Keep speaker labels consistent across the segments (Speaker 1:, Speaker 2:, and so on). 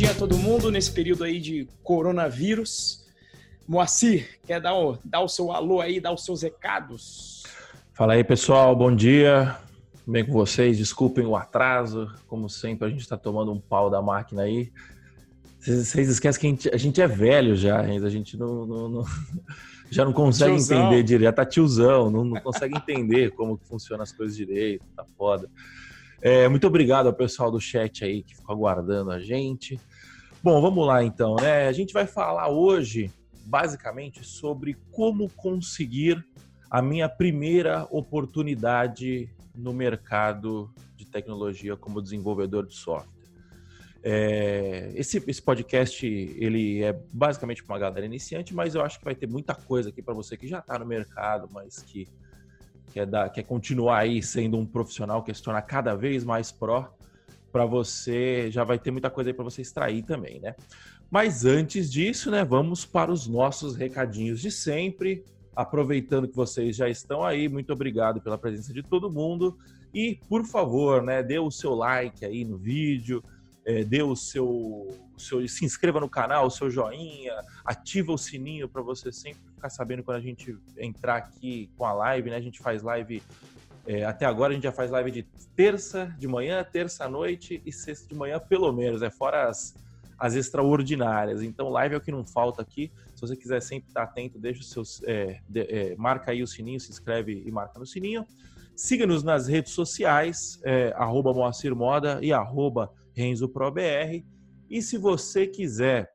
Speaker 1: dia a todo mundo nesse período aí de coronavírus. Moacir, quer dar o, dar o seu alô aí, dar os seus recados?
Speaker 2: Fala aí, pessoal, bom dia. Bem com vocês, desculpem o atraso. Como sempre, a gente está tomando um pau da máquina aí. Vocês esquecem que a gente, a gente é velho já, a gente não, não, não já não consegue tiozão. entender direito. Já tá tiozão, não, não consegue entender como que funcionam as coisas direito, tá foda. É, muito obrigado ao pessoal do chat aí que ficou aguardando a gente. Bom, vamos lá então, né? A gente vai falar hoje, basicamente, sobre como conseguir a minha primeira oportunidade no mercado de tecnologia como desenvolvedor de software. É, esse, esse podcast ele é basicamente para uma galera iniciante, mas eu acho que vai ter muita coisa aqui para você que já está no mercado, mas que quer, dar, quer continuar aí sendo um profissional que se torna cada vez mais pró. Para você, já vai ter muita coisa aí para você extrair também, né? Mas antes disso, né, vamos para os nossos recadinhos de sempre. Aproveitando que vocês já estão aí, muito obrigado pela presença de todo mundo. E, por favor, né, dê o seu like aí no vídeo, é, dê o seu, o seu, se inscreva no canal, o seu joinha, ativa o sininho para você sempre ficar sabendo quando a gente entrar aqui com a live, né? A gente faz live é, até agora a gente já faz live de terça de manhã, terça à noite e sexta de manhã, pelo menos, é fora as, as extraordinárias. Então, live é o que não falta aqui. Se você quiser sempre estar atento, deixa os seus. É, de, é, marca aí o sininho, se inscreve e marca no sininho. Siga-nos nas redes sociais, é, Moacir Moda e arroba RenzoProBR. E se você quiser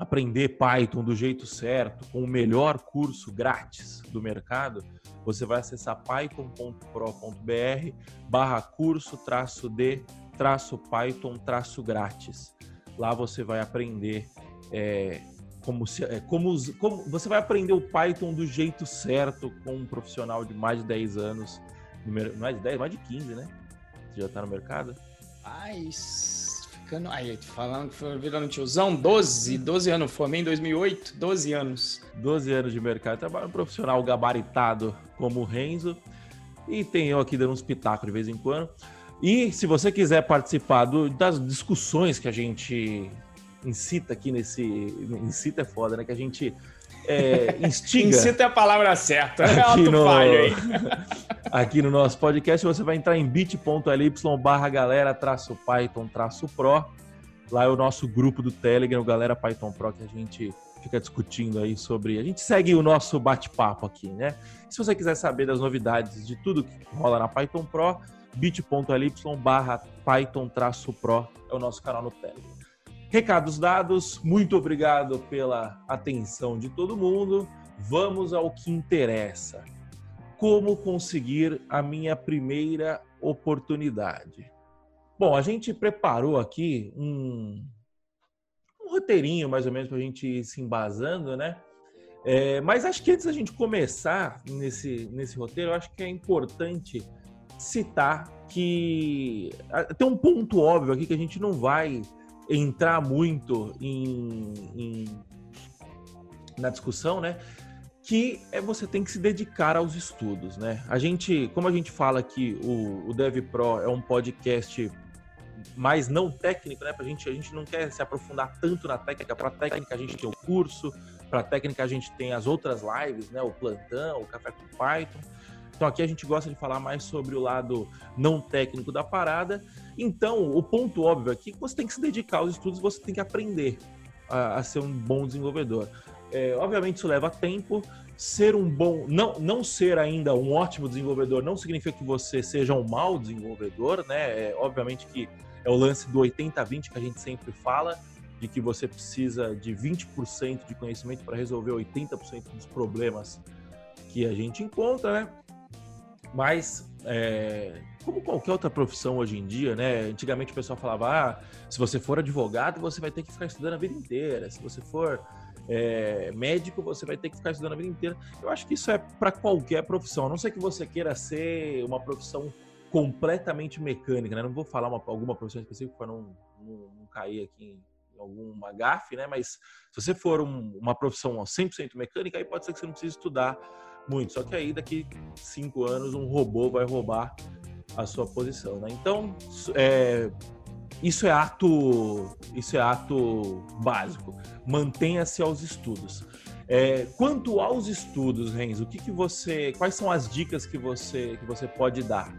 Speaker 2: aprender Python do jeito certo, com o melhor curso grátis do mercado, você vai acessar python.pro.br barra curso traço de traço Python traço grátis. Lá você vai aprender é, como, se, é, como, como você vai aprender o Python do jeito certo com um profissional de mais de 10 anos, mais de 10, mais de 15, né? Você já está no mercado?
Speaker 1: Mas ficando. Aí, falando que foi virando tiozão, 12, 12 anos. Formei em 2008, 12 anos.
Speaker 2: 12 anos de mercado. Trabalho profissional gabaritado como o Renzo. E tem eu aqui dando uns pitacos de vez em quando. E se você quiser participar do, das discussões que a gente incita aqui nesse. Incita é foda, né? Que a gente é, instiga.
Speaker 1: Incita é a palavra certa. É aqui no, aí.
Speaker 2: aqui no nosso podcast, você vai entrar em bit.ly barra galera traço Python traço Pro. Lá é o nosso grupo do Telegram, o Galera Python Pro, que a gente fica discutindo aí sobre. A gente segue o nosso bate-papo aqui, né? Se você quiser saber das novidades de tudo que rola na Python Pro, bit.ly barra Python traço Pro é o nosso canal no Telegram. Recados dados, muito obrigado pela atenção de todo mundo. Vamos ao que interessa. Como conseguir a minha primeira oportunidade? Bom, a gente preparou aqui um, um roteirinho, mais ou menos, para a gente ir se embasando, né? É, mas acho que antes da gente começar nesse, nesse roteiro, acho que é importante citar que tem um ponto óbvio aqui que a gente não vai entrar muito em, em, na discussão, né? Que é você tem que se dedicar aos estudos, né? A gente, como a gente fala que o, o Dev Pro é um podcast mais não técnico, né? Pra gente, a gente não quer se aprofundar tanto na técnica. Para técnica a gente tem o curso, para técnica a gente tem as outras lives, né? O plantão, o café com Python. Então aqui a gente gosta de falar mais sobre o lado não técnico da parada. Então, o ponto óbvio aqui é que você tem que se dedicar aos estudos, você tem que aprender a, a ser um bom desenvolvedor. É, obviamente isso leva tempo. Ser um bom, não, não ser ainda um ótimo desenvolvedor não significa que você seja um mau desenvolvedor, né? É, obviamente que é o lance do 80-20 que a gente sempre fala, de que você precisa de 20% de conhecimento para resolver 80% dos problemas que a gente encontra, né? Mas, é, como qualquer outra profissão hoje em dia, né? Antigamente o pessoal falava: ah, se você for advogado, você vai ter que ficar estudando a vida inteira. Se você for é, médico, você vai ter que ficar estudando a vida inteira. Eu acho que isso é para qualquer profissão. A não ser que você queira ser uma profissão completamente mecânica, né? Não vou falar uma, alguma profissão específica para não, não, não, cair aqui em alguma gafe, né? Mas se você for um, uma profissão 100% mecânica, aí pode ser que você não precise estudar muito. Só que aí daqui cinco anos um robô vai roubar a sua posição, né? Então, é, isso é ato, isso é ato básico. Mantenha-se aos estudos. É, quanto aos estudos, Renzo, o que, que você, quais são as dicas que você que você pode dar?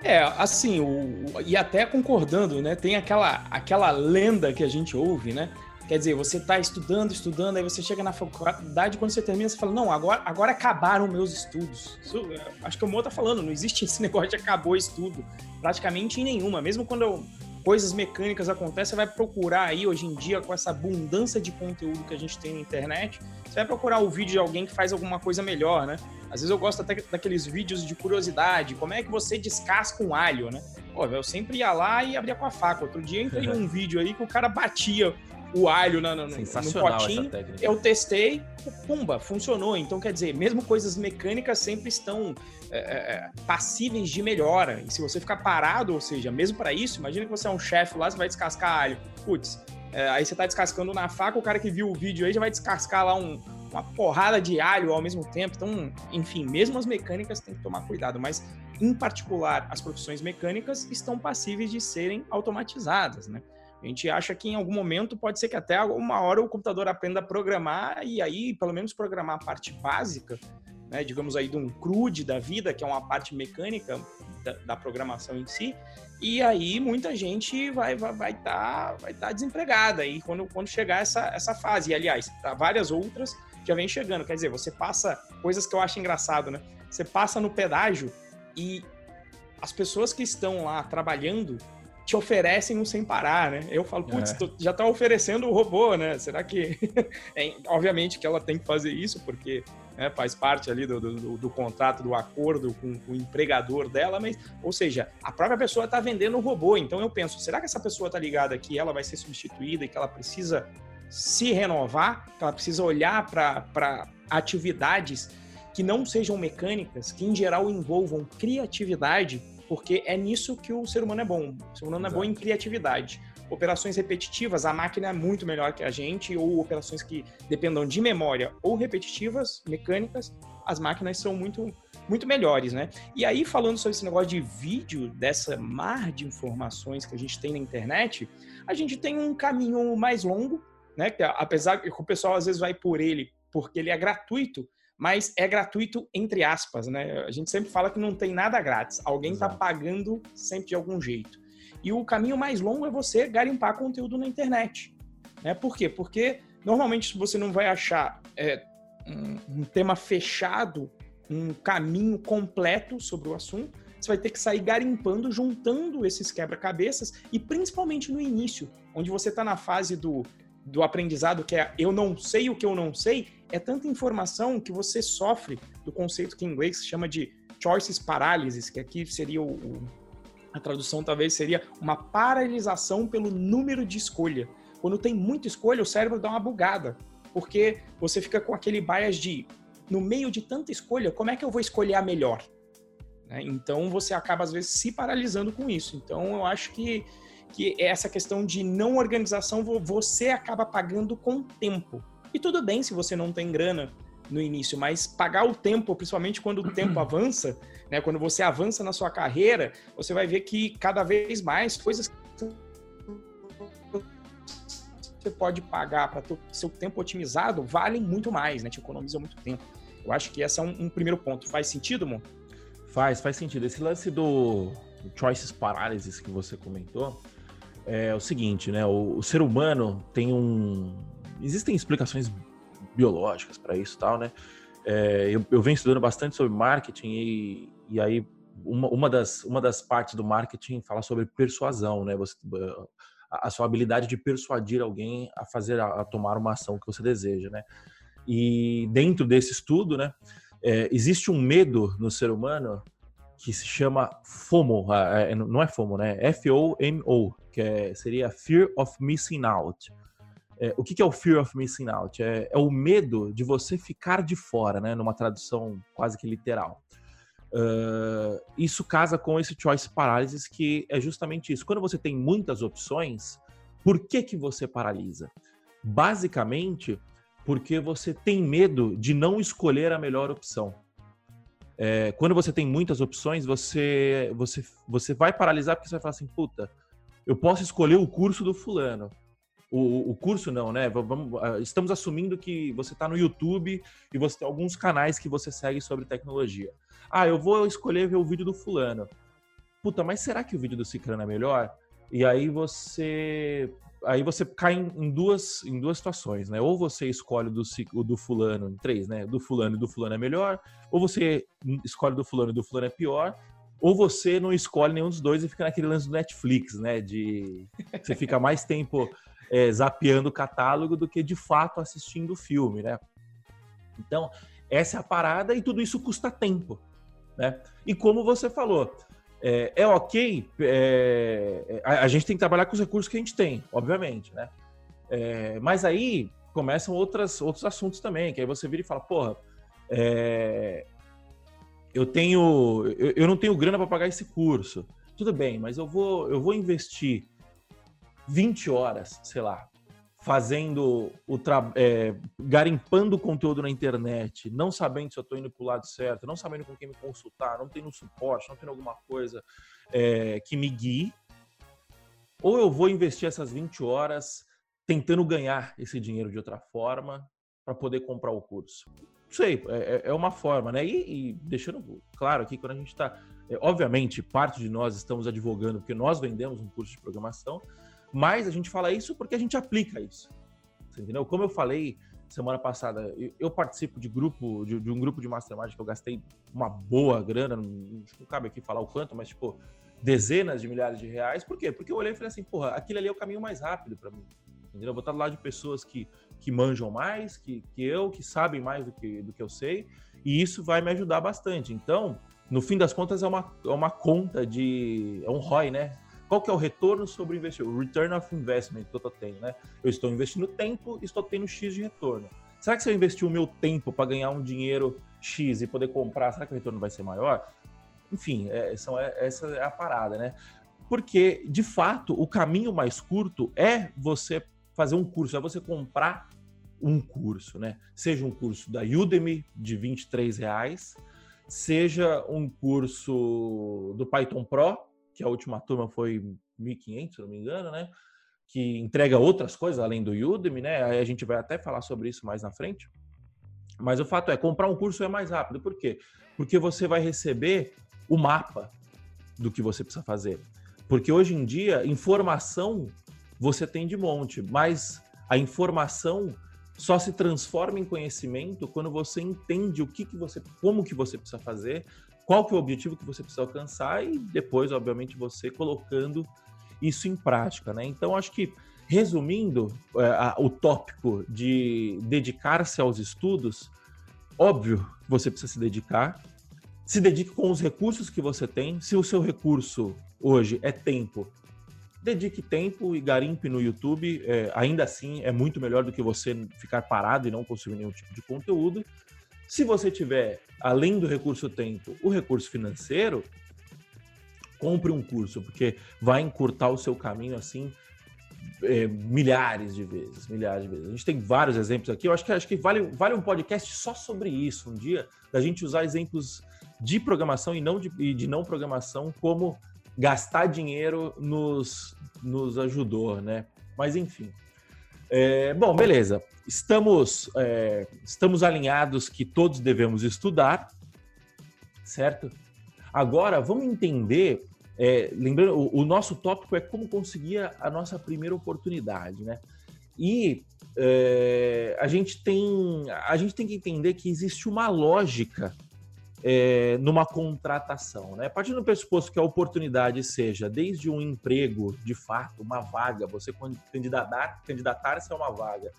Speaker 1: É, assim, o, e até concordando, né? Tem aquela, aquela lenda que a gente ouve, né? Quer dizer, você está estudando, estudando, aí você chega na faculdade, quando você termina, você fala, não, agora, agora acabaram meus estudos. Isso, é, acho que o Mo tá falando, não existe esse negócio de acabou estudo. Praticamente em nenhuma. Mesmo quando eu, coisas mecânicas acontecem, você vai procurar aí, hoje em dia, com essa abundância de conteúdo que a gente tem na internet, você vai procurar o vídeo de alguém que faz alguma coisa melhor, né? Às vezes eu gosto até daqueles vídeos de curiosidade, como é que você descasca um alho, né? Pô, eu sempre ia lá e abria com a faca. Outro dia eu entrei num vídeo aí que o cara batia o alho na, no, no potinho. Eu testei, pumba, funcionou. Então, quer dizer, mesmo coisas mecânicas sempre estão é, é, é, passíveis de melhora. E se você ficar parado, ou seja, mesmo para isso, imagina que você é um chefe lá, você vai descascar alho. Putz, é, aí você tá descascando na faca, o cara que viu o vídeo aí já vai descascar lá um, uma porrada de alho ao mesmo tempo. Então, enfim, mesmo as mecânicas tem que tomar cuidado, mas em particular as profissões mecânicas estão passíveis de serem automatizadas, né? A gente acha que em algum momento pode ser que até uma hora o computador aprenda a programar e aí, pelo menos, programar a parte básica, né, digamos aí, de um CRUD da vida, que é uma parte mecânica da, da programação em si, e aí muita gente vai vai, vai tá, vai tá desempregada aí quando, quando chegar essa, essa fase. E, aliás, várias outras já vem chegando. Quer dizer, você passa coisas que eu acho engraçado, né? Você passa no pedágio e as pessoas que estão lá trabalhando te oferecem um sem parar, né? Eu falo, putz, é. já tá oferecendo o robô, né? Será que. é, obviamente que ela tem que fazer isso, porque né, faz parte ali do, do, do, contrato, do acordo com, com, o empregador dela, mas, ou seja, a própria pessoa está vendendo o robô. Então eu penso, será que essa pessoa está ligada que ela vai ser substituída e que ela precisa se renovar, que ela precisa olhar para atividades que não sejam mecânicas, que em geral envolvam criatividade porque é nisso que o ser humano é bom. O ser humano Exato. é bom em criatividade. Operações repetitivas, a máquina é muito melhor que a gente, ou operações que dependam de memória ou repetitivas, mecânicas, as máquinas são muito muito melhores, né? E aí, falando sobre esse negócio de vídeo, dessa mar de informações que a gente tem na internet, a gente tem um caminho mais longo, né? Que apesar que o pessoal às vezes vai por ele porque ele é gratuito, mas é gratuito entre aspas, né? A gente sempre fala que não tem nada grátis, alguém está pagando sempre de algum jeito. E o caminho mais longo é você garimpar conteúdo na internet, né? Por quê? Porque normalmente você não vai achar é, um, um tema fechado, um caminho completo sobre o assunto, você vai ter que sair garimpando, juntando esses quebra-cabeças e principalmente no início, onde você está na fase do, do aprendizado, que é eu não sei o que eu não sei, é tanta informação que você sofre do conceito que em inglês se chama de choices paralysis, que aqui seria o, o, a tradução talvez seria uma paralisação pelo número de escolha. Quando tem muita escolha, o cérebro dá uma bugada, porque você fica com aquele bias de no meio de tanta escolha, como é que eu vou escolher a melhor? Né? Então você acaba às vezes se paralisando com isso. Então eu acho que que essa questão de não organização você acaba pagando com tempo. E tudo bem se você não tem grana no início, mas pagar o tempo, principalmente quando o tempo avança, né, quando você avança na sua carreira, você vai ver que cada vez mais coisas que você pode pagar para ter seu tempo otimizado valem muito mais, né? Te economiza muito tempo. Eu acho que esse é um, um primeiro ponto. Faz sentido, Mon?
Speaker 2: Faz, faz sentido. Esse lance do, do choices paralysis que você comentou é o seguinte, né? O, o ser humano tem um, existem explicações biológicas para isso tal, né? É, eu, eu, venho estudando bastante sobre marketing e, e aí uma, uma, das, uma das partes do marketing fala sobre persuasão, né? Você, a, a sua habilidade de persuadir alguém a fazer, a, a, tomar uma ação que você deseja, né? E dentro desse estudo, né? É, existe um medo no ser humano que se chama FOMO, é, não é FOMO, né? F-O-M-O, que é, seria Fear of Missing Out é, o que, que, é o fear of missing out? É, é, o medo de você ficar de fora, né? Numa tradução quase que literal. Uh, isso casa com esse choice paralysis, que é justamente isso. Quando você tem muitas opções, por que, que você paralisa? Basicamente, porque você tem medo de não escolher a melhor opção. É, quando você tem muitas opções, você, você, você vai paralisar porque você vai falar assim, puta, eu posso escolher o curso do fulano. O, o curso não, né? Vamos, ah, estamos assumindo que você está no YouTube e você tem alguns canais que você segue sobre tecnologia. Ah, eu vou escolher ver o vídeo do fulano. Puta, mas será que o vídeo do Cicrano é melhor? E aí você aí você cai em, duas, em duas situações, né? Ou você escolhe do, do fulano, em três, né? Do fulano e do fulano é melhor, ou você escolhe do fulano e do fulano é pior, ou você não escolhe nenhum dos dois e fica naquele lance do Netflix, né? De você fica mais tempo é, zapeando o catálogo do que de fato assistindo o filme, né? Então, essa é a parada e tudo isso custa tempo, né? E como você falou, é, é ok, é, a, a, gente tem que trabalhar com os recursos que a gente tem, obviamente, né? É, mas aí começam outras, outros assuntos também, que aí você vira e fala, porra, é, eu tenho, eu, eu, não tenho grana para pagar esse curso. Tudo bem, mas eu vou, eu vou investir 20 horas, sei lá, fazendo o. É, garimpando conteúdo na internet, não sabendo se eu estou indo para o lado certo, não sabendo com quem me consultar, não tendo suporte, não tendo alguma coisa é, que me guie, ou eu vou investir essas 20 horas tentando ganhar esse dinheiro de outra forma para poder comprar o curso. Não sei, é, é, é uma forma, né? E, e deixando claro aqui, quando a gente está. É, obviamente, parte de nós estamos advogando porque nós vendemos um curso de programação, mas a gente fala isso porque a gente aplica isso. Entendeu? Como eu falei semana passada, eu, participo de grupo de, de, um grupo de mastermind que eu gastei uma boa grana, não, não cabe aqui falar o quanto, mas tipo dezenas de milhares de reais. Por quê? Porque eu olhei e falei assim, porra, aquilo ali é o caminho mais rápido para mim. Entendeu? Eu vou estar do lado de pessoas que, que manjam mais, que, que eu, que sabem mais do que, do que eu sei, e isso vai me ajudar bastante. Então, no fim das contas, é uma, é uma conta de. É um ROI, né? Qual que é o retorno sobre o investimento? Return of investment que eu estou tendo, né? Eu estou investindo tempo e estou tendo X de retorno. Será que se eu investir o meu tempo para ganhar um dinheiro X e poder comprar, será que o retorno vai ser maior? Enfim, é, são, é, essa é a parada, né? Porque, de fato, o caminho mais curto é você fazer um curso, é você comprar um curso, né? Seja um curso da Udemy de 23 reais, seja um curso do Python Pro, que a última turma foi 1.500, se não me engano, né? Que entrega outras coisas além do Udemy, né? Aí a gente vai até falar sobre isso mais na frente. Mas o fato é, comprar um curso é mais rápido. Por quê? Porque você vai receber o mapa do que você precisa fazer. Porque hoje em dia, informação você tem de monte, mas a informação só se transforma em conhecimento quando você entende o que, que você, como que você precisa fazer, qual que é o objetivo que você precisa alcançar e depois, obviamente, você colocando isso em prática, né? Então, acho que resumindo é, a, o tópico de dedicar-se aos estudos, óbvio, você precisa se dedicar. Se dedique com os recursos que você tem. Se o seu recurso hoje é tempo, dedique tempo e garimpe no YouTube. É, ainda assim, é muito melhor do que você ficar parado e não consumir nenhum tipo de conteúdo. Se você tiver, além do recurso tempo, o recurso financeiro, compre um curso, porque vai encurtar o seu caminho assim é, milhares de vezes, milhares de vezes. A gente tem vários exemplos aqui. Eu acho que acho que vale, vale um podcast só sobre isso um dia, da gente usar exemplos de programação e não de, de não programação como gastar dinheiro nos, nos ajudou, né? Mas enfim. É, bom, beleza. Estamos, é, estamos alinhados que todos devemos estudar, certo? Agora, vamos entender. É, lembrando, o, o, nosso tópico é como conseguir a, a nossa primeira oportunidade, né? E é, a gente tem a gente tem que entender que existe uma lógica é, numa contratação. Né? A partir do pressuposto que a oportunidade seja desde um emprego, de fato, uma vaga, você candidatar, candidatar-se a uma vaga,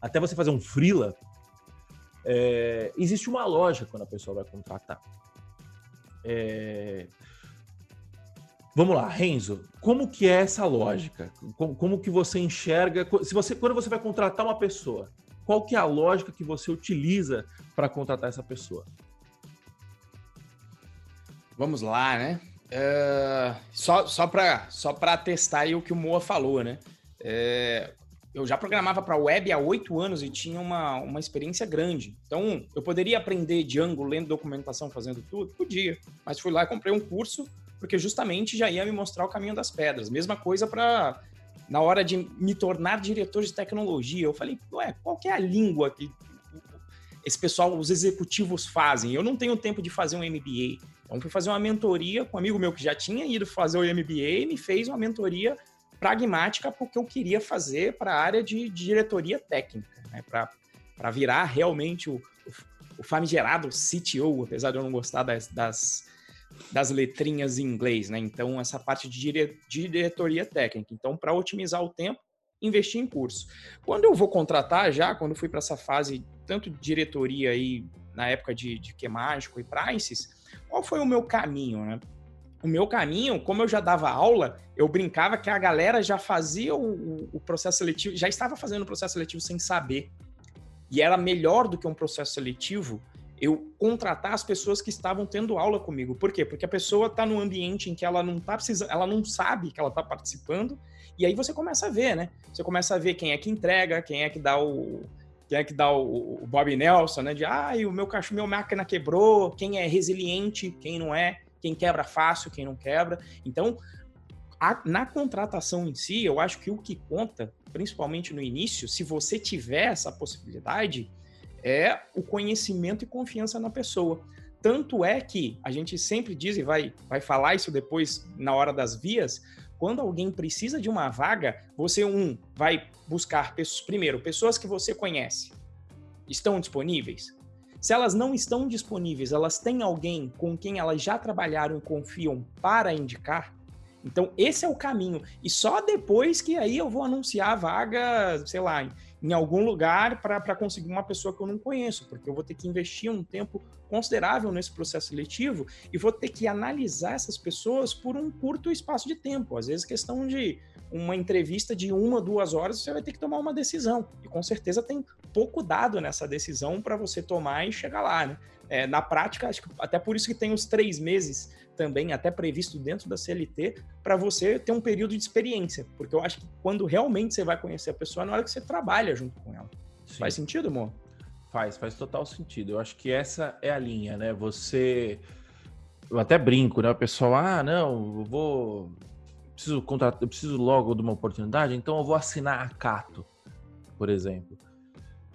Speaker 2: até você fazer um freela, é, existe uma lógica quando a pessoa vai contratar. É... Vamos lá, Renzo, como que é essa lógica? Como, como, que você enxerga? Se você, quando você vai contratar uma pessoa, qual que é a lógica que você utiliza para contratar essa pessoa?
Speaker 1: Vamos lá, né? Uh, só só para só testar aí o que o Moa falou, né? É, eu já programava para web há oito anos e tinha uma, uma experiência grande. Então, eu poderia aprender Django lendo documentação, fazendo tudo? Podia. Mas fui lá e comprei um curso porque justamente já ia me mostrar o caminho das pedras. Mesma coisa para na hora de me tornar diretor de tecnologia. Eu falei, ué, qual que é a língua que esse pessoal, os executivos fazem? Eu não tenho tempo de fazer um MBA. Então, fui fazer uma mentoria com um amigo meu que já tinha ido fazer o MBA e me fez uma mentoria pragmática porque eu queria fazer para a área de, diretoria técnica, né? para virar realmente o, o, famigerado CTO, apesar de eu não gostar das, das, das letrinhas em inglês, né? Então, essa parte de, dire, diretoria técnica. Então, para otimizar o tempo, investir em curso. Quando eu vou contratar já, quando fui para essa fase, tanto de diretoria aí, na época de, de que mágico e prices, qual foi o meu caminho, né? O meu caminho, como eu já dava aula, eu brincava que a galera já fazia o, o processo seletivo, já estava fazendo o processo seletivo sem saber. E era melhor do que um processo seletivo eu contratar as pessoas que estavam tendo aula comigo. Por quê? Porque a pessoa está num ambiente em que ela não tá precisando, ela não sabe que ela está participando, e aí você começa a ver, né? Você começa a ver quem é que entrega, quem é que dá o quem é que dá o, o Bob Nelson, né? De ah, o meu cachorro, meu máquina quebrou, quem é resiliente, quem não é, quem quebra fácil, quem não quebra. Então, a, na contratação em si, eu acho que o que conta, principalmente no início, se você tiver essa possibilidade, é o conhecimento e confiança na pessoa. Tanto é que a gente sempre diz, e vai, vai falar isso depois na hora das vias, quando alguém precisa de uma vaga, você, um, vai buscar, pessoas, primeiro, pessoas que você conhece. Estão disponíveis? Se elas não estão disponíveis, elas têm alguém com quem elas já trabalharam e confiam para indicar? Então, esse é o caminho. E só depois que aí eu vou anunciar a vaga, sei lá, em algum lugar para conseguir uma pessoa que eu não conheço, porque eu vou ter que investir um tempo considerável nesse processo seletivo e vou ter que analisar essas pessoas por um curto espaço de tempo. Às vezes, questão de uma entrevista de uma, duas horas, você vai ter que tomar uma decisão. E com certeza tem pouco dado nessa decisão para você tomar e chegar lá, né? É, na prática, acho que até por isso que tem os três meses também, até previsto dentro da CLT, para você ter um período de experiência. Porque eu acho que quando realmente você vai conhecer a pessoa, é na hora que você trabalha junto com ela. Sim. Faz sentido, amor?
Speaker 2: Faz, faz total sentido. Eu acho que essa é a linha, né? Você. Eu até brinco, né? O pessoal, ah, não, eu vou. Preciso contratar, eu preciso logo de uma oportunidade, então eu vou assinar a Cato, por exemplo.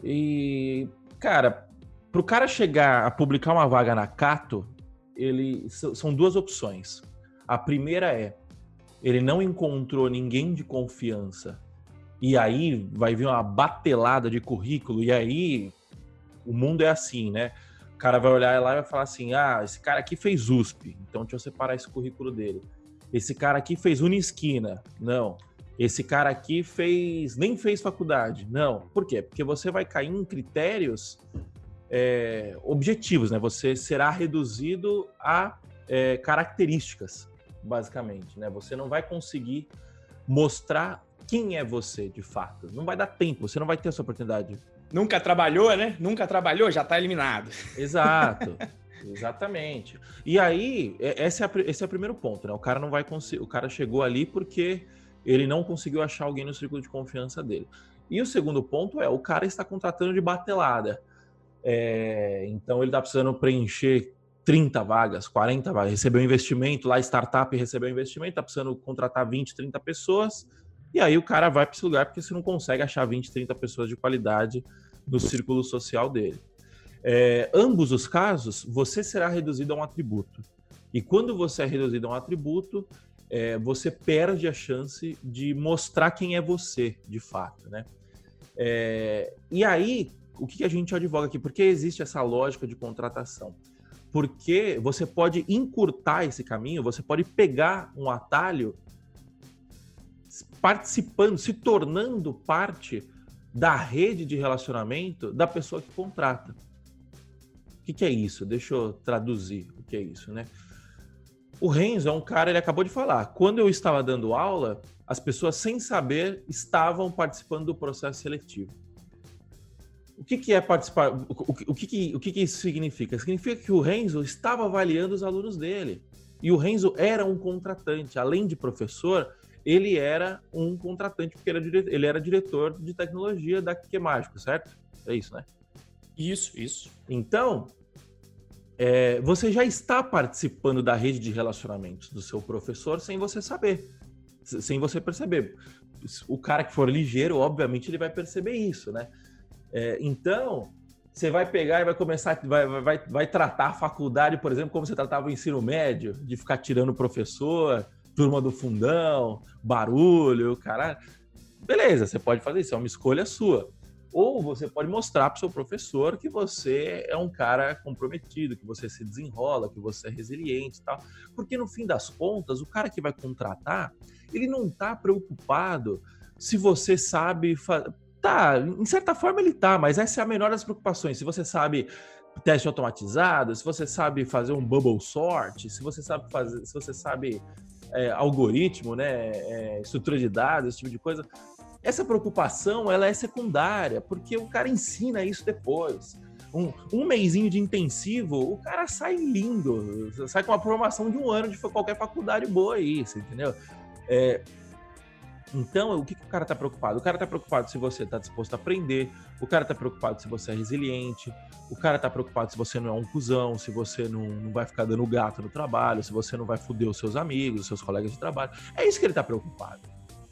Speaker 2: E, cara, para o cara chegar a publicar uma vaga na Cato, ele são duas opções. A primeira é ele não encontrou ninguém de confiança e aí vai vir uma batelada de currículo e aí o mundo é assim, né? O cara vai olhar lá e vai falar assim: "Ah, esse cara aqui fez USP, então deixa eu separar esse currículo dele. Esse cara aqui fez Unisquina". Não. Esse cara aqui fez nem fez faculdade. Não. Por quê? Porque você vai cair em critérios é, objetivos, né? Você será reduzido a é, características, basicamente, né? Você não vai conseguir mostrar quem é você de fato. Não vai dar tempo, você não vai ter essa oportunidade.
Speaker 1: Nunca trabalhou, né? Nunca trabalhou, já está eliminado.
Speaker 2: Exato. Exatamente. E aí, é, esse é, esse é o primeiro ponto, né? O cara não vai conseguir. O cara chegou ali porque ele não conseguiu achar alguém no círculo de confiança dele. E o segundo ponto é: o cara está contratando de batelada. É, então ele está precisando preencher 30 vagas, 40 vagas, recebeu investimento, lá startup recebeu investimento, está precisando contratar 20, 30 pessoas, e aí o cara vai para esse lugar porque você não consegue achar 20, 30 pessoas de qualidade no círculo social dele. É, ambos os casos, você será reduzido a um atributo. E quando você é reduzido a um atributo, é, você perde a chance de mostrar quem é você, de fato, né? É, e aí, o que a gente advoga aqui? Por que existe essa lógica de contratação? Porque você pode encurtar esse caminho, você pode pegar um atalho participando, se tornando parte da rede de relacionamento da pessoa que contrata. O que, que é isso? Deixa eu traduzir o que é isso, né? O Renzo é um cara, ele acabou de falar. Quando eu estava dando aula, as pessoas, sem saber, estavam participando do processo seletivo. O que, que é participar? O, que, que, o que, que isso significa? Significa que o Renzo estava avaliando os alunos dele. E o Renzo era um contratante. Além de professor, ele era um contratante, porque ele era, ele era diretor de tecnologia da Que Mágico, certo? É isso, né?
Speaker 1: Isso, isso.
Speaker 2: Então, é, você já está participando da rede de relacionamentos do seu professor sem você saber, sem você perceber. O cara que for ligeiro, obviamente, ele vai perceber isso, né? É, então, você vai pegar e vai começar, vai, vai, vai tratar a faculdade, por exemplo, como você tratava o ensino médio, de ficar tirando o professor, turma do fundão, barulho, caralho. Beleza, você pode fazer isso, é uma escolha sua. Ou você pode mostrar para o seu professor que você é um cara comprometido, que você se desenrola, que você é resiliente e tal. Porque no fim das contas, o cara que vai contratar, ele não está preocupado se você sabe. Tá, em certa forma ele tá, mas essa é a menor das preocupações. Se você sabe teste automatizado, se você sabe fazer um bubble sort, se você sabe fazer, se você sabe é, algoritmo, né, é, estrutura de dados, esse tipo de coisa, essa preocupação ela é secundária, porque o cara ensina isso depois. Um, um mêsinho de intensivo, o cara sai lindo, sai com a formação de um ano de qualquer faculdade boa aí, entendeu? É, então, o que, que o cara está preocupado? O cara está preocupado se você está disposto a aprender, o cara está preocupado se você é resiliente, o cara está preocupado se você não é um cuzão, se você não, não vai ficar dando gato no trabalho, se você não vai foder os seus amigos, os seus colegas de trabalho. É isso que ele está preocupado.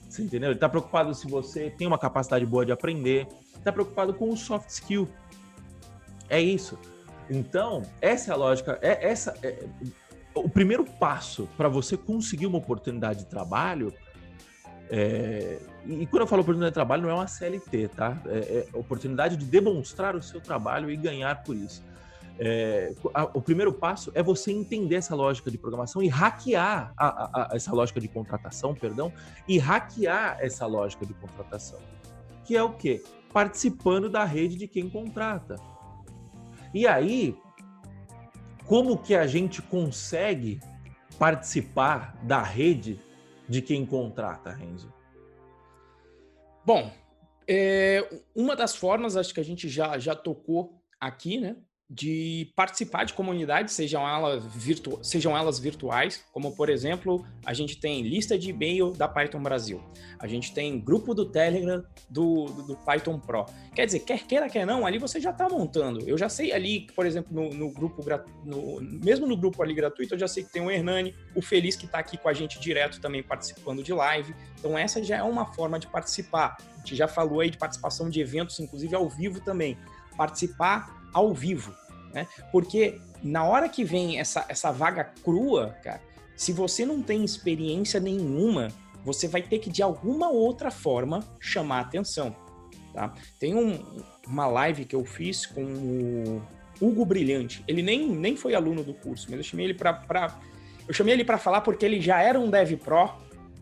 Speaker 2: Você entendeu? Ele está preocupado se você tem uma capacidade boa de aprender, está preocupado com o soft skill. É isso. Então, essa é a lógica. É essa é, o primeiro passo para você conseguir uma oportunidade de trabalho. É, e quando eu falo oportunidade de trabalho, não é uma CLT, tá? É, é oportunidade de demonstrar o seu trabalho e ganhar por isso. É, a, o primeiro passo é você entender essa lógica de programação e hackear a, a, essa lógica de contratação, perdão, e hackear essa lógica de contratação. Que é o quê? Participando da rede de quem contrata. E aí, como que a gente consegue participar da rede de quem contrata, Renzo?
Speaker 1: Bom, é, uma das formas, acho que a gente já, já tocou aqui, né? De participar de comunidades, sejam elas, virtu sejam elas virtuais, como por exemplo, a gente tem lista de e-mail da Python Brasil, a gente tem grupo do Telegram do, do, do Python Pro. Quer dizer, quer queira, quer não, ali você já está montando. Eu já sei ali, por exemplo, no, no grupo, no, mesmo no grupo ali gratuito, eu já sei que tem o Hernani, o Feliz que está aqui com a gente direto também participando de live. Então essa já é uma forma de participar. A gente já falou aí de participação de eventos, inclusive ao vivo também. Participar ao vivo, né? Porque na hora que vem essa, essa vaga crua, cara, se você não tem experiência nenhuma, você vai ter que de alguma outra forma chamar atenção, tá? Tem um, uma live que eu fiz com o Hugo Brilhante. Ele nem, nem foi aluno do curso, mas eu chamei ele para eu chamei ele para falar porque ele já era um Dev Pro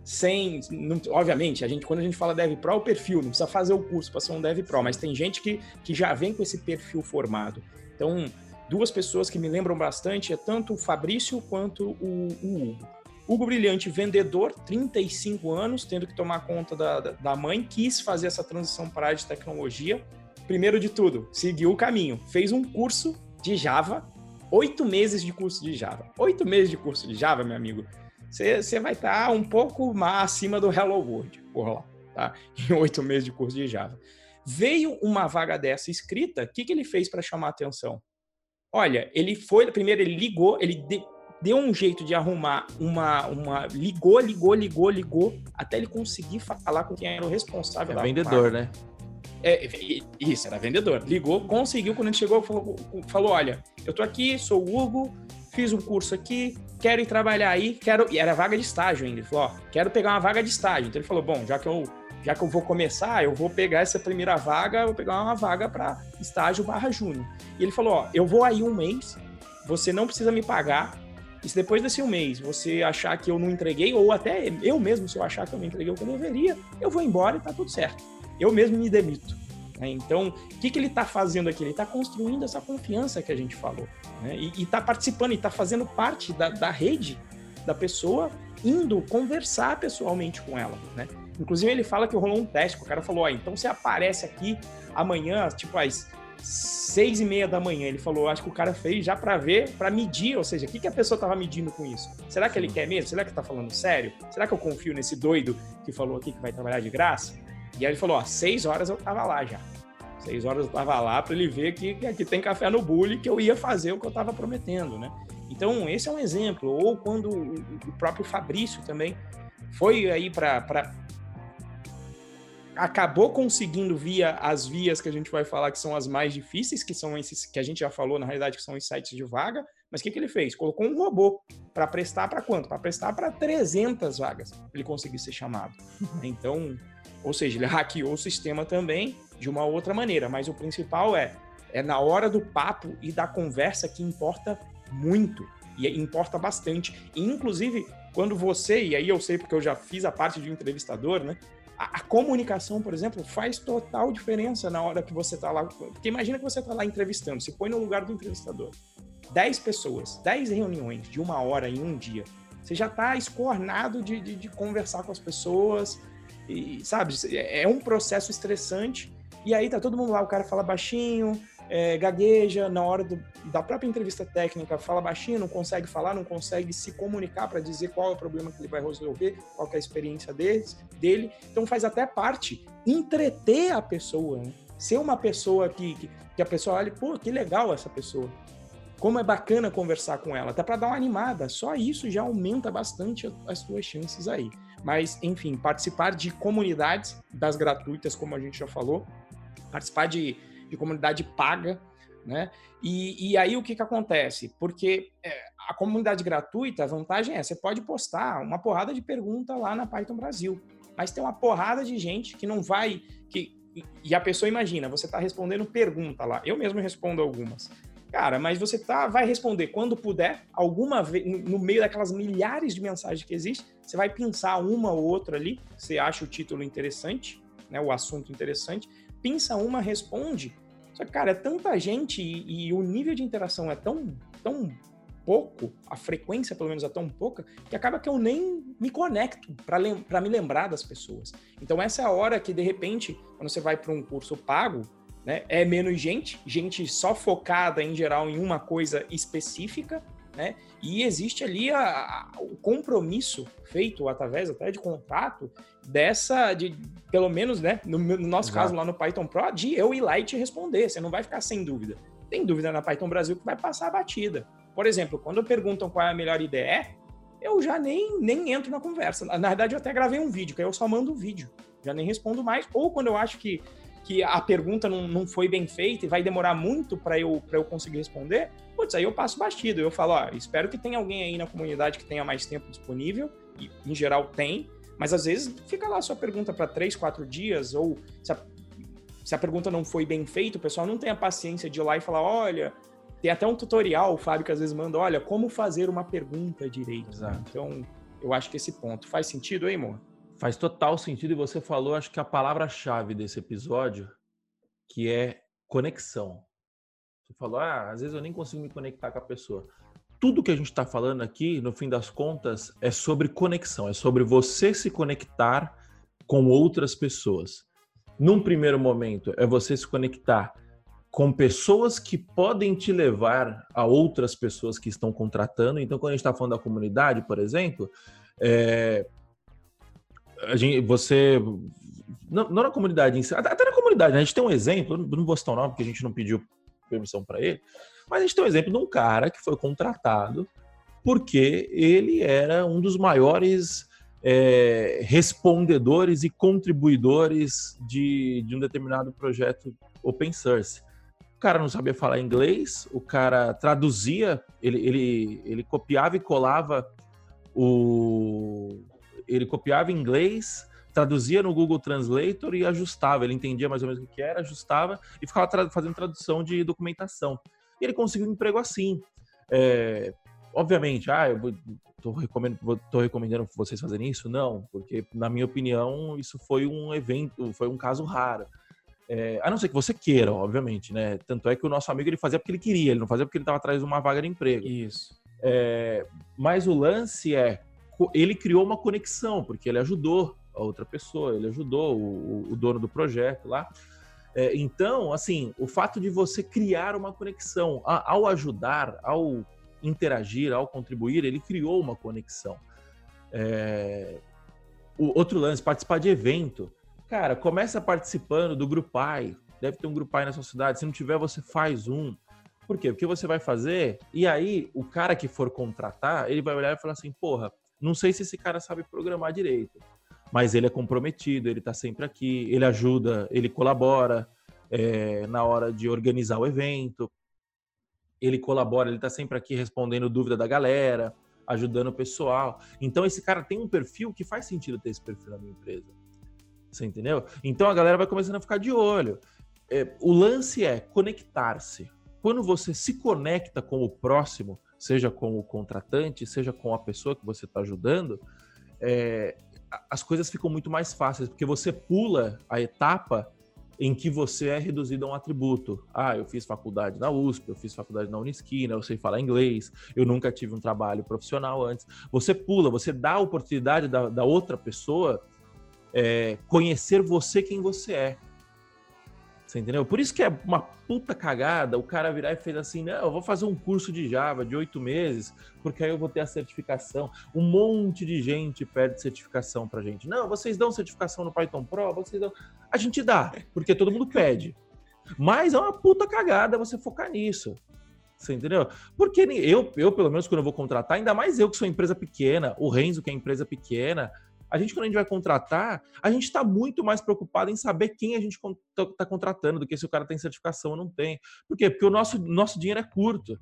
Speaker 1: sem, não, obviamente, a gente quando a gente fala Dev Pro, é o perfil, não precisa fazer o curso para ser um Dev Pro, mas tem gente que, que já vem com esse perfil formado. Então, duas pessoas que me lembram bastante é tanto o Fabrício quanto o, o Hugo. Hugo Brilhante, vendedor, 35 anos, tendo que tomar conta da, da mãe, quis fazer essa transição para a área de tecnologia. Primeiro de tudo, seguiu o caminho, fez um curso de Java, oito meses de curso de Java. Oito meses de curso de Java, meu amigo, você vai estar tá um pouco mais acima do Hello World, por lá, tá? Em oito meses de curso de Java. Veio uma vaga dessa escrita, o que, que ele fez para chamar a atenção? Olha, ele foi, primeiro ele ligou, ele de, deu um jeito de arrumar uma, uma. Ligou, ligou, ligou, ligou, até ele conseguir falar com quem era o responsável.
Speaker 2: É vendedor, né?
Speaker 1: É, isso, era vendedor. Ligou, conseguiu, quando ele chegou, falou, falou: Olha, eu tô aqui, sou o Hugo, fiz um curso aqui, quero ir trabalhar aí, quero. E era vaga de estágio ainda. Ele falou: Ó, quero pegar uma vaga de estágio. Então ele falou: Bom, já que eu já que eu vou começar, eu vou pegar essa primeira vaga, vou pegar uma vaga para estágio barra júnior. E ele falou, ó, eu vou aí um mês, você não precisa me pagar, e se depois desse um mês você achar que eu não entreguei, ou até eu mesmo, se eu achar que eu não entreguei o que eu deveria, eu vou embora e tá tudo certo. Eu mesmo me demito. Né? Então, o que, que ele está fazendo aqui? Ele está construindo essa confiança que a gente falou. Né? E está participando, e está fazendo parte da, da rede da pessoa, indo conversar pessoalmente com ela. Né? Inclusive, ele fala que rolou um teste, o cara falou, ó, então você aparece aqui amanhã, tipo, às seis e meia da manhã. Ele falou, acho que o cara fez já para ver, para medir, ou seja, o que, que a pessoa tava medindo com isso? Será que ele quer mesmo? Será que tá falando sério? Será que eu confio nesse doido que falou aqui que vai trabalhar de graça? E aí ele falou, ó, seis horas eu tava lá já. Seis horas eu estava lá para ele ver que, que aqui tem café no bule que eu ia fazer o que eu estava prometendo, né? Então, esse é um exemplo. Ou quando o próprio Fabrício também foi aí para acabou conseguindo via as vias que a gente vai falar que são as mais difíceis, que são esses que a gente já falou, na realidade, que são os sites de vaga. Mas o que, que ele fez? Colocou um robô para prestar para quanto? Para prestar para 300 vagas, ele conseguir ser chamado. Então, ou seja, ele hackeou o sistema também de uma outra maneira, mas o principal é é na hora do papo e da conversa que importa muito e importa bastante. E, inclusive, quando você, e aí eu sei porque eu já fiz a parte de um entrevistador, né? A, a, comunicação, por exemplo, faz total diferença na hora que você está lá. Porque imagina que você está lá entrevistando, se põe no lugar do entrevistador. 10 pessoas, 10 reuniões de uma hora em um dia. Você já está escornado de, de, de, conversar com as pessoas, e sabe, é um processo estressante. E aí tá todo mundo lá, o cara fala baixinho, é, gagueja na hora do, da própria entrevista técnica, fala baixinho, não consegue falar, não consegue se comunicar para dizer qual é o problema que ele vai resolver, qual é a experiência deles, dele. Então faz até parte entreter a pessoa, né? ser uma pessoa que, que, que a pessoa olha, pô, que legal essa pessoa. Como é bacana conversar com ela, até para dar uma animada. Só isso já aumenta bastante as suas chances aí. Mas, enfim, participar de comunidades das gratuitas, como a gente já falou, participar de de comunidade paga, né? E, e aí o que, que acontece? Porque é, a comunidade gratuita, a vantagem é, você pode postar uma porrada de pergunta lá na Python Brasil, mas tem uma porrada de gente que não vai, que e a pessoa imagina, você está respondendo pergunta lá. Eu mesmo respondo algumas. Cara, mas você tá, vai responder quando puder, alguma vez, no meio daquelas milhares de mensagens que existem, você vai pensar uma ou outra ali, você acha o título interessante, né, o assunto interessante, pensa uma, responde. Só que, cara, é tanta gente e, e o nível de interação é tão, tão pouco, a frequência pelo menos é tão pouca, que acaba que eu nem me conecto para me lembrar das pessoas. Então essa é a hora que, de repente, quando você vai para um curso pago, né, é menos gente, gente só focada em geral em uma coisa específica, né? E existe ali a, a, o compromisso feito através até de contrato dessa, de pelo menos, né, no, no nosso Exato. caso lá no Python Pro, de eu ir lá e te responder. Você não vai ficar sem dúvida. Tem dúvida na Python Brasil que vai passar a batida. Por exemplo, quando perguntam qual é a melhor ideia, eu já nem, nem entro na conversa. Na verdade, eu até gravei um vídeo, que aí eu só mando o vídeo. Já nem respondo mais. Ou quando eu acho que que a pergunta não, não foi bem feita e vai demorar muito para eu, eu conseguir responder, putz, aí eu passo batido. Eu falo, ó, espero que tenha alguém aí na comunidade que tenha mais tempo disponível, e em geral tem, mas às vezes fica lá a sua pergunta para três, quatro dias, ou se a, se a pergunta não foi bem feita, o pessoal não tem a paciência de ir lá e falar, olha, tem até um tutorial, o Fábio, que às vezes manda, olha, como fazer uma pergunta direito. Exato. Então, eu acho que esse ponto faz sentido aí, amor?
Speaker 2: Faz total sentido e você falou, acho que a palavra-chave desse episódio, que é conexão. Você falou, ah, às vezes eu nem consigo me conectar com a pessoa. Tudo que a gente está falando aqui, no fim das contas, é sobre conexão, é sobre você se conectar com outras pessoas. Num primeiro momento, é você se conectar com pessoas que podem te levar a outras pessoas que estão contratando. Então, quando a gente está falando da comunidade, por exemplo, é, a gente, você. Não, não, na comunidade em si, até na comunidade, né? a gente tem um exemplo, não vou citar o nome porque a gente não pediu permissão para ele, mas a gente tem um exemplo de um cara que foi contratado porque ele era um dos maiores é, respondedores e contribuidores de, de um determinado projeto open source. O cara não sabia falar inglês, o cara traduzia, ele, ele, ele copiava e colava o, ele copiava em inglês, traduzia no Google Translator e ajustava. Ele entendia mais ou menos o que era, ajustava e ficava tra fazendo tradução de documentação. E ele conseguiu um emprego assim. É, obviamente, ah, eu tô, recomendo, tô recomendando vocês fazerem isso? Não, porque, na minha opinião, isso foi um evento, foi um caso raro. É, a não ser que você queira, obviamente, né? Tanto é que o nosso amigo ele fazia porque ele queria, ele não fazia porque ele estava atrás de uma vaga de emprego.
Speaker 1: Isso.
Speaker 2: É, mas o lance é ele criou uma conexão, porque ele ajudou a outra pessoa, ele ajudou o, o dono do projeto lá. É, então, assim, o fato de você criar uma conexão, a, ao ajudar, ao interagir, ao contribuir, ele criou uma conexão. É, o outro lance, participar de evento. Cara, começa participando do Grupai, deve ter um grupo aí na sua cidade. Se não tiver, você faz um. Por quê? Porque você vai fazer, e aí o cara que for contratar, ele vai olhar e falar assim: porra, não sei se esse cara sabe programar direito, mas ele é comprometido, ele tá sempre aqui, ele ajuda, ele colabora é, na hora de organizar o evento, ele colabora, ele tá sempre aqui respondendo dúvida da galera, ajudando o pessoal. Então esse cara tem um perfil que faz sentido ter esse perfil na minha empresa. Você entendeu? Então a galera vai começando a ficar de olho. É, o lance é conectar-se. Quando você se conecta com o próximo, seja com o contratante, seja com a pessoa que você está ajudando, é, as coisas ficam muito mais fáceis, porque você pula a etapa em que você é reduzido a um atributo. Ah, eu fiz faculdade na USP, eu fiz faculdade na Unisquina, eu sei falar inglês, eu nunca tive um trabalho profissional antes. Você pula, você dá a oportunidade da, da outra pessoa é, conhecer você quem você é. Você entendeu? Por isso que é uma puta cagada o cara virar e fez assim: não, eu vou fazer um curso de Java de oito meses, porque aí eu vou ter a certificação. Um monte de gente pede certificação pra gente. Não, vocês dão certificação no Python Pro, vocês dão. A gente dá, porque todo mundo pede. Mas é uma puta cagada você focar nisso. Você entendeu? Porque eu, eu, pelo menos, quando eu vou contratar, ainda mais eu que sou empresa pequena, o Renzo, que é empresa pequena, a gente, quando a gente vai contratar, a gente está muito mais preocupado em saber quem a gente está contratando do que se o cara tem certificação ou não tem. Por quê? Porque o nosso, nosso dinheiro é curto.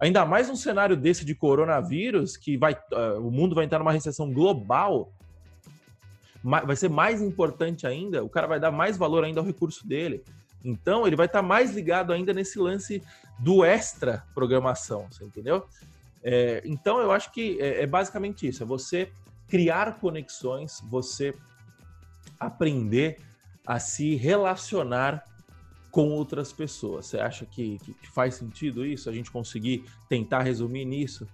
Speaker 2: Ainda mais um cenário desse de coronavírus, que vai, uh, o mundo vai entrar numa recessão global, vai ser mais importante ainda, o cara vai dar mais valor ainda ao recurso dele. Então, ele vai estar tá mais ligado ainda nesse lance do extra programação, você entendeu? É, então, eu acho que é, é basicamente isso: é você criar conexões, você aprender a se relacionar com outras pessoas. Você acha que, que, faz sentido isso? A gente conseguir tentar resumir nisso?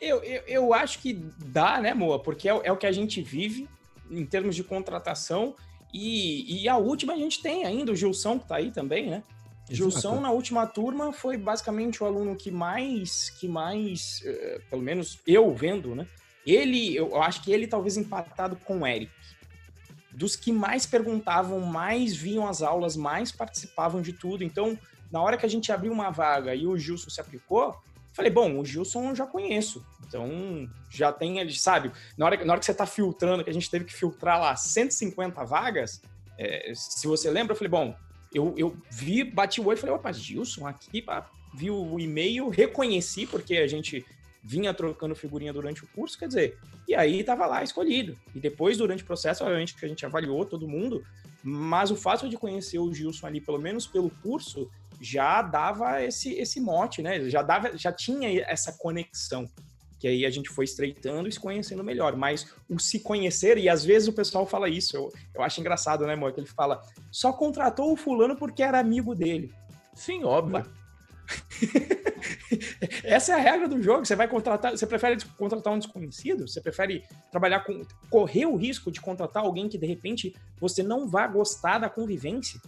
Speaker 1: Eu, eu, eu acho que dá, né, Moa? Porque é, é, o que a gente vive em termos de contratação. E, e a última a gente tem ainda, o Gilson, que está aí também, né? Gilson, na última turma, foi basicamente o aluno que mais, que mais, uh, pelo menos eu vendo, né? Ele, eu acho que ele talvez empatado com o Eric. Dos que mais perguntavam, mais viam as aulas, mais participavam de tudo. Então, na hora que a gente abriu uma vaga e o Gilson se aplicou, falei, bom, o Gilson eu já conheço. Então, já tem, ele sabe, na hora, na hora que você está filtrando, que a gente teve que filtrar lá 150 vagas, é, se você lembra, eu falei, bom, eu, eu vi, bati o olho e falei, opa, Gilson aqui, vi o e-mail, reconheci, porque a gente vinha trocando figurinha durante o curso, quer dizer, e aí estava lá escolhido. E depois, durante o processo, obviamente que a gente avaliou todo mundo, mas o fato de conhecer o Gilson ali, pelo menos pelo curso, já dava esse, esse mote, né? Já, dava, já tinha essa conexão. Que aí a gente foi estreitando e se conhecendo melhor. Mas o se conhecer, e às vezes o pessoal fala isso, eu, eu acho engraçado, né, amor? Que ele fala, só contratou o fulano porque era amigo dele.
Speaker 2: Sim, óbvio.
Speaker 1: Essa é a regra do jogo. Você vai contratar, você prefere contratar um desconhecido? Você prefere trabalhar com correr o risco de contratar alguém que de repente você não vai gostar da convivência?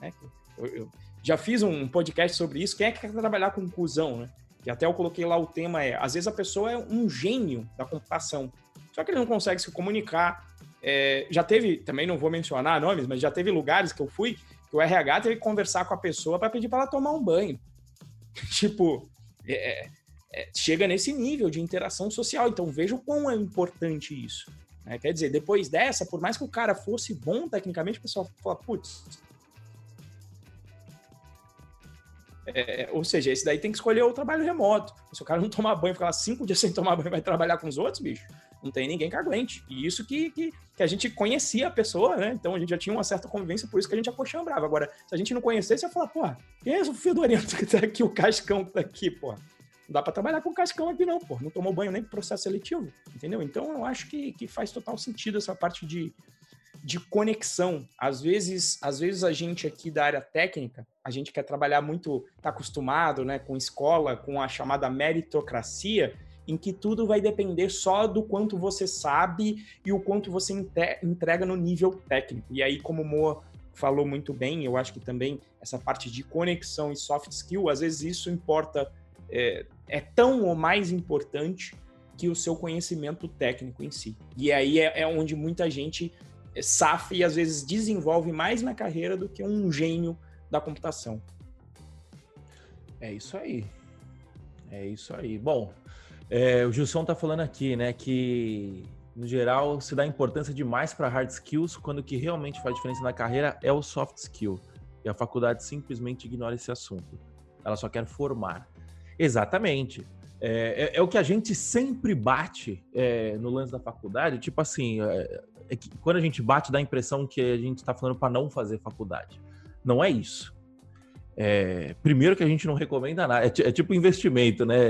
Speaker 1: Né? Eu, eu, já fiz um podcast sobre isso. Quem é que quer trabalhar com cuzão, né? Que até eu coloquei lá o tema é, às vezes a pessoa é um gênio da computação, só que ele não consegue se comunicar. É, já teve, também não vou mencionar nomes, mas já teve lugares que eu fui que o RH teve que conversar com a pessoa para pedir para ela tomar um banho. tipo, é, é, é, chega nesse nível de interação social. Então veja o quão é importante isso. Né? Quer dizer, depois dessa, por mais que o cara fosse bom tecnicamente, o pessoal fala, putz. É, ou seja, esse daí tem que escolher o trabalho remoto. Se o cara não tomar banho, ficar lá cinco dias sem tomar banho, vai trabalhar com os outros, bicho, não tem ninguém que aguente. E isso que, que, que, a gente conhecia a pessoa, né? Então a gente já tinha uma certa convivência, por isso que a gente apoxambrava. Agora, se a gente não conhecesse, ia falar, pô, quem é esse fedorento que tá aqui, o cascão que tá aqui, pô? Não dá para trabalhar com cascão aqui, não, pô. Não tomou banho nem pro processo seletivo, entendeu? Então eu acho que, que faz total sentido essa parte de, de conexão. Às vezes, às vezes a gente aqui da área técnica, a gente quer trabalhar muito, tá acostumado, né, com escola, com a chamada meritocracia, em que tudo vai depender só do quanto você sabe e o quanto você entrega no nível técnico. E aí, como o Moa falou muito bem, eu acho que também essa parte de conexão e soft skill, às vezes isso importa, é, é tão ou mais importante que o seu conhecimento técnico em si. E aí é, é onde muita gente safa e às vezes desenvolve mais na carreira do que um gênio da computação.
Speaker 2: É isso aí. É isso aí. Bom, é, o Gilson está falando aqui, né, que no geral se dá importância demais para hard skills quando o que realmente faz diferença na carreira é o soft skill. E a faculdade simplesmente ignora esse assunto. Ela só quer formar. Exatamente. É, é, é o que a gente sempre bate é, no lance da faculdade. Tipo assim, é, é quando a gente bate, dá a impressão que a gente está falando para não fazer faculdade. Não é isso. É, primeiro que a gente não recomenda nada, é, é tipo investimento, né?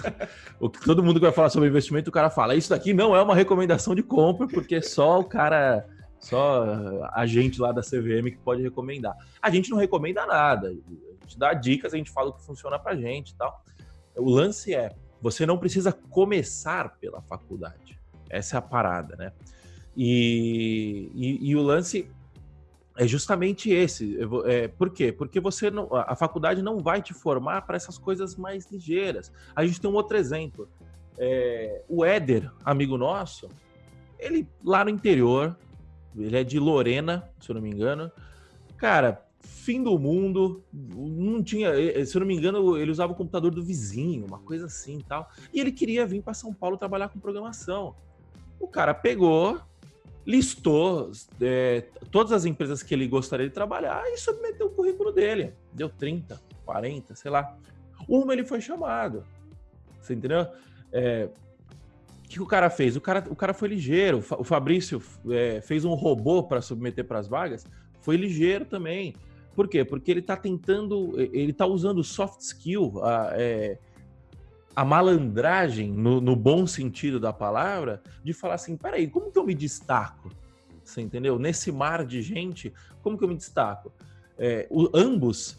Speaker 2: o que todo mundo que vai falar sobre investimento, o cara fala, isso daqui não é uma recomendação de compra, porque só o cara, só a gente lá da CVM que pode recomendar. A gente não recomenda nada, a gente dá dicas, a gente fala o que funciona pra gente e tal. O lance é, você não precisa começar pela faculdade. Essa é a parada, né? E, e, e o lance é justamente esse. É, por quê? Porque você não, a faculdade não vai te formar para essas coisas mais ligeiras. A gente tem um outro exemplo. É, o Éder, amigo nosso, ele lá no interior, ele é de Lorena, se eu não me engano. Cara, fim do mundo, não tinha, se eu não me engano, ele usava o computador do vizinho, uma coisa assim e tal. E ele queria vir para São Paulo trabalhar com programação. O cara pegou, listou é, todas as empresas que ele gostaria de trabalhar e submeteu o currículo dele. Deu 30, 40, sei lá. Uma ele foi chamado. Você entendeu? É, o que o cara fez? O cara, o cara foi ligeiro. O Fabrício é, fez um robô para submeter para as vagas. Foi ligeiro também. Por quê? Porque ele está tentando, ele está usando soft skill, a, é, a malandragem, no, no, bom sentido da palavra, de falar assim: peraí, como que eu me destaco? Você entendeu? Nesse mar de gente, como que eu me destaco? É, o, ambos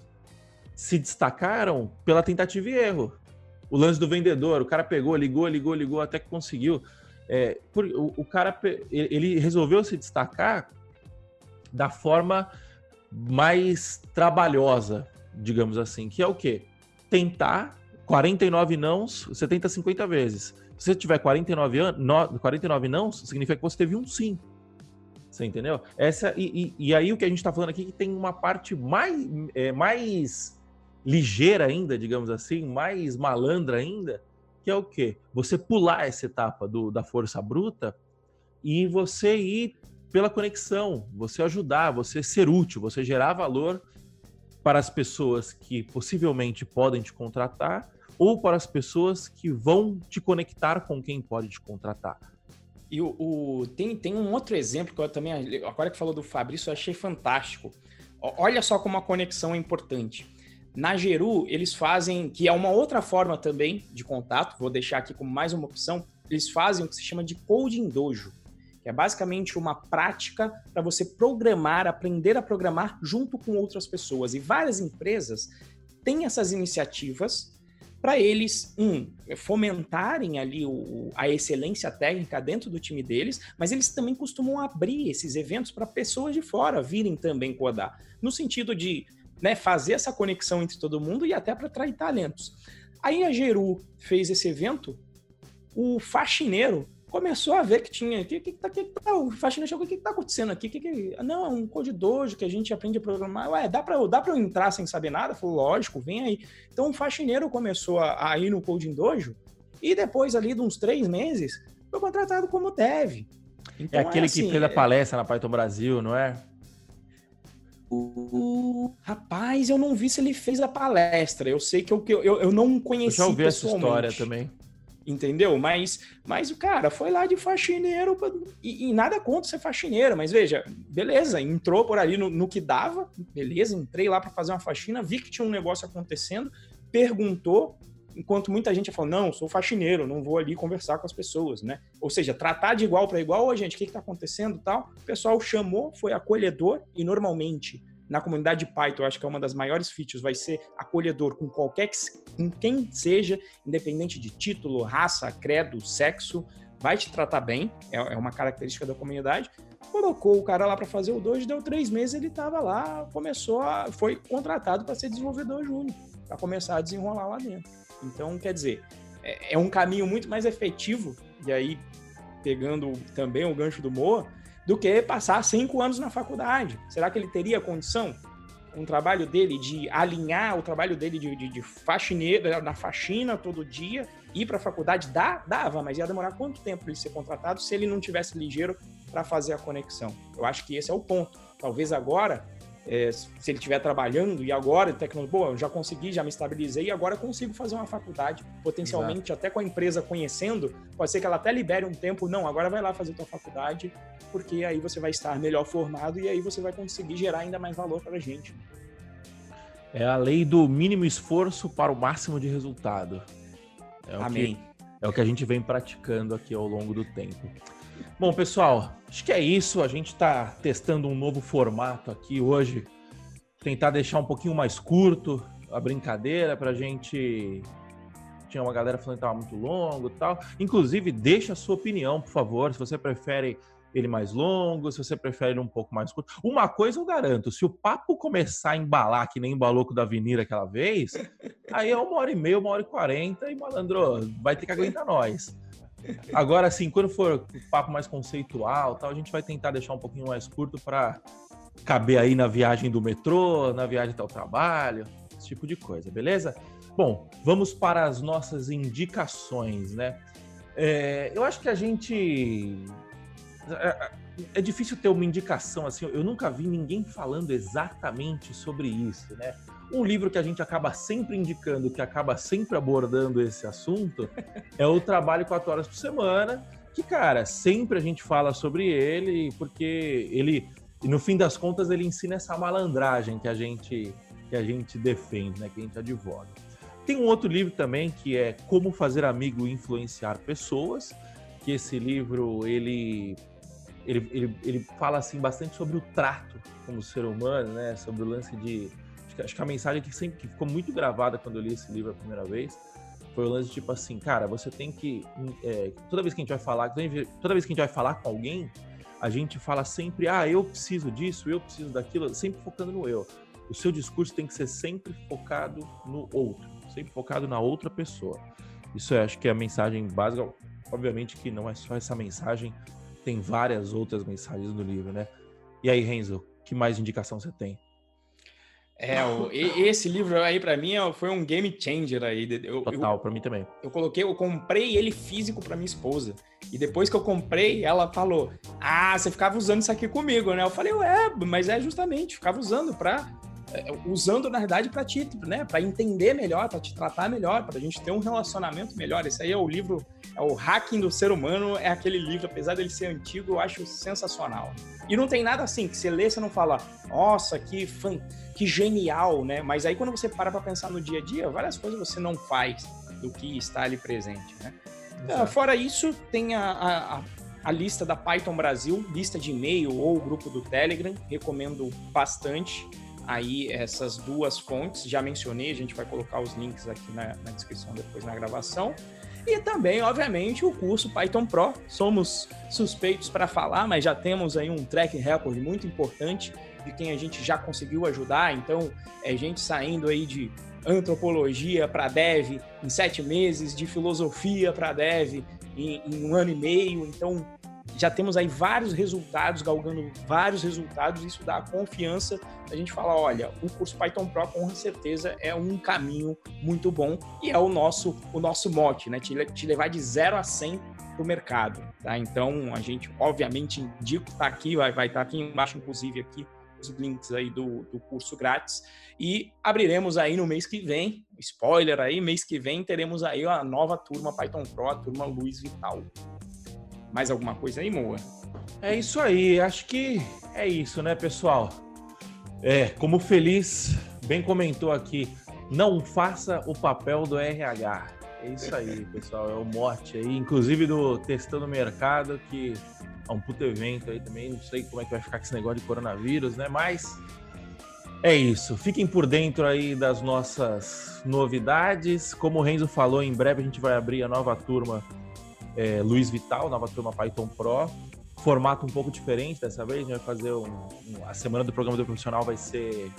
Speaker 2: se destacaram pela tentativa e erro. O lance do vendedor, o cara pegou, ligou, ligou, ligou, até que conseguiu. É, por, o, o cara ele resolveu se destacar da forma mais trabalhosa, digamos assim, que é o quê? Tentar 49 nãos, você tenta 50 vezes. Se você tiver 49, an 49 nãos, significa que você teve um sim. Você entendeu? Essa, e, e, e aí o que a gente está falando aqui é que tem uma parte mais, é, mais ligeira ainda, digamos assim, mais malandra ainda, que é o quê? Você pular essa etapa do, da força bruta e você ir pela conexão, você ajudar, você ser útil, você gerar valor para as pessoas que possivelmente podem te contratar ou para as pessoas que vão te conectar com quem pode te contratar.
Speaker 1: E o, o, tem, tem um outro exemplo que eu também, agora que falou do Fabrício, eu achei fantástico. Olha só como a conexão é importante. Na Geru, eles fazem, que é uma outra forma também de contato, vou deixar aqui como mais uma opção, eles fazem o que se chama de Coding Dojo, que é basicamente uma prática para você programar, aprender a programar junto com outras pessoas. E várias empresas têm essas iniciativas para eles, um, fomentarem ali o, a excelência técnica dentro do time deles, mas eles também costumam abrir esses eventos para pessoas de fora virem também codar, no sentido de né, fazer essa conexão entre todo mundo e até para atrair talentos. Aí a Geru fez esse evento, o faxineiro começou a ver que tinha. Que, que, que, que tá, o faxina chegou, o que, que tá acontecendo aqui? Que, que, não, é um code dojo que a gente aprende a programar. Ué, dá para dá eu entrar sem saber nada? Falou, lógico, vem aí. Então o faxineiro começou a, a ir no Coding Dojo e depois ali de uns três meses foi contratado como dev.
Speaker 2: Então, é aquele é assim, que fez a é palestra na Python Brasil, não é?
Speaker 1: O... Rapaz, eu não vi se ele fez a palestra. Eu sei que eu, eu, eu não conheci eu já ouvi essa
Speaker 2: história também
Speaker 1: entendeu? Mas, mas o cara foi lá de faxineiro pra, e, e, nada contra ser faxineiro, mas veja, beleza, entrou por ali no, no que dava, beleza, entrei lá para fazer uma faxina, vi que tinha um negócio acontecendo, perguntou, enquanto muita gente falou, não, sou faxineiro, não vou ali conversar com as pessoas, né? Ou seja, tratar de igual para igual, ô gente, o que está acontecendo tal? O pessoal chamou, foi acolhedor e normalmente na comunidade Python, acho que é uma das maiores features, vai ser acolhedor com qualquer com quem seja, independente de título, raça, credo, sexo, vai te tratar bem, é, é uma característica da comunidade. Colocou o cara lá para fazer o dojo, deu três meses, ele estava lá, começou a, foi contratado para ser desenvolvedor júnior, para começar a desenrolar lá dentro. Então, quer dizer, é, é um caminho muito mais efetivo, e aí, pegando também o gancho do Moa, do que passar cinco anos na faculdade. Será que ele teria condição? um trabalho dele de alinhar o trabalho dele de, de, de faxineiro, na faxina todo dia, ir para a faculdade, dá, dava, mas ia demorar quanto tempo ele ser contratado se ele não tivesse ligeiro para fazer a conexão? Eu acho que esse é o ponto. Talvez agora, é, se ele estiver trabalhando e agora, tecnologia, eu já consegui, já me estabilizei e agora consigo fazer uma faculdade, potencialmente Exato. até com a empresa conhecendo, pode ser que ela até libere um tempo, não, agora vai lá fazer tua faculdade, porque aí você vai estar melhor formado e aí você vai conseguir gerar ainda mais valor para a gente.
Speaker 2: É a lei do mínimo esforço para o máximo de resultado. É Amém. Que, é o que a gente vem praticando aqui ao longo do tempo. Bom, pessoal, acho que é isso. A gente está testando um novo formato aqui hoje. Tentar deixar um pouquinho mais curto a brincadeira para a gente. Tinha uma galera falando que estava muito longo e tal. Inclusive, deixa a sua opinião, por favor. Se você prefere ele mais longo, se você prefere ele um pouco mais curto. Uma coisa eu garanto, se o papo começar a embalar, que nem embalou com o da Avenida aquela vez, aí é uma hora e meia, uma hora e quarenta, e malandro, vai ter que aguentar nós. Agora, assim, quando for papo mais conceitual, tal, a gente vai tentar deixar um pouquinho mais curto para caber aí na viagem do metrô, na viagem até o trabalho, esse tipo de coisa, beleza? Bom, vamos para as nossas indicações, né? É, eu acho que a gente é, difícil ter uma indicação assim. Eu nunca vi ninguém falando exatamente sobre isso, né? Um livro que a gente acaba sempre indicando, que acaba sempre abordando esse assunto, é o Trabalho quatro horas por semana, que cara, sempre a gente fala sobre ele, porque ele, no fim das contas, ele ensina essa malandragem que a gente que a gente defende, né? Que a gente advoga. Tem um outro livro também que é Como Fazer Amigo e Influenciar Pessoas, que esse livro ele ele, ele, ele fala assim bastante sobre o trato como ser humano, né? Sobre o lance de acho que, acho que a mensagem que sempre que ficou muito gravada quando eu li esse livro a primeira vez foi o lance tipo assim, cara, você tem que é, toda vez que a gente vai falar, toda vez que a gente vai falar com alguém, a gente fala sempre, ah, eu preciso disso, eu preciso daquilo, sempre focando no eu. O seu discurso tem que ser sempre focado no outro, sempre focado na outra pessoa. Isso acho que é a mensagem básica. Obviamente que não é só essa mensagem, tem várias outras mensagens no livro, né? E aí, Renzo, que mais indicação você tem?
Speaker 1: É, o, esse livro aí para mim foi um game changer aí.
Speaker 2: Eu, Total, para mim também.
Speaker 1: Eu coloquei, eu comprei ele físico para minha esposa. E depois que eu comprei, ela falou: "Ah, você ficava usando isso aqui comigo, né?" Eu falei: "É, mas é justamente, ficava usando para é, usando na verdade para ti, né, para entender melhor, para te tratar melhor, para a gente ter um relacionamento melhor. Esse aí é o livro, é o Hacking do Ser Humano, é aquele livro, apesar dele ser antigo, eu acho sensacional. E não tem nada assim que você lê, você não fala, nossa, que fã, que genial, né? Mas aí quando você para para pensar no dia a dia, várias coisas você não faz do que está ali presente, né? Uh, fora isso, tem a, a, a lista da Python Brasil, lista de e-mail ou grupo do Telegram, recomendo bastante aí essas duas fontes. Já mencionei, a gente vai colocar os links aqui na, na descrição depois na gravação. E também, obviamente, o curso Python Pro. Somos suspeitos para falar, mas já temos aí um track record muito importante de quem a gente já conseguiu ajudar. Então, é gente saindo aí de antropologia para dev em sete meses, de filosofia para dev em, em, um ano e meio. Então, já temos aí vários resultados, galgando vários resultados, isso dá a confiança a gente falar, olha, o curso Python Pro com certeza é um caminho muito bom e é o nosso o nosso mote, né? Te, te levar de 0 a 100 para o mercado, tá? Então, a gente, obviamente, indica, tá aqui, vai, vai estar tá aqui embaixo, inclusive, aqui, os links aí do, do curso grátis. E abriremos aí no mês que vem, spoiler aí, mês que vem teremos aí a nova turma Python Pro, a turma Luiz Vital. Mais alguma coisa aí, Moa?
Speaker 2: É isso aí, acho que é isso, né, pessoal? É, como o Feliz bem comentou aqui, não faça o papel do RH. É isso aí, pessoal, é o mote aí, inclusive do Testando Mercado, que é um puto evento aí também, não sei como é que vai ficar com esse negócio de coronavírus, né, mas é isso, fiquem por dentro aí das nossas novidades, como o Renzo falou, em breve a gente vai abrir a nova turma é, Luiz Vital, nova turma Python Pro. Formato um pouco diferente dessa vez, a gente vai fazer um, um, a semana do programa do profissional vai ser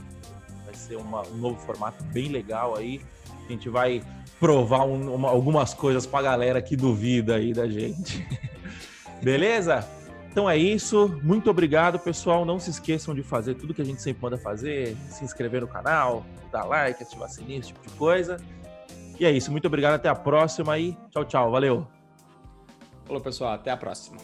Speaker 2: vai ser uma, um novo formato bem legal aí. A gente vai provar um, uma, algumas coisas pra galera que duvida aí da gente. Beleza? Então é isso. Muito obrigado, pessoal. Não se esqueçam de fazer tudo que a gente sempre manda fazer: se inscrever no canal, dar like, ativar sininho, esse tipo de coisa. E é isso. Muito obrigado. Até a próxima e tchau, tchau. Valeu.
Speaker 1: Falou, pessoal. Até a próxima.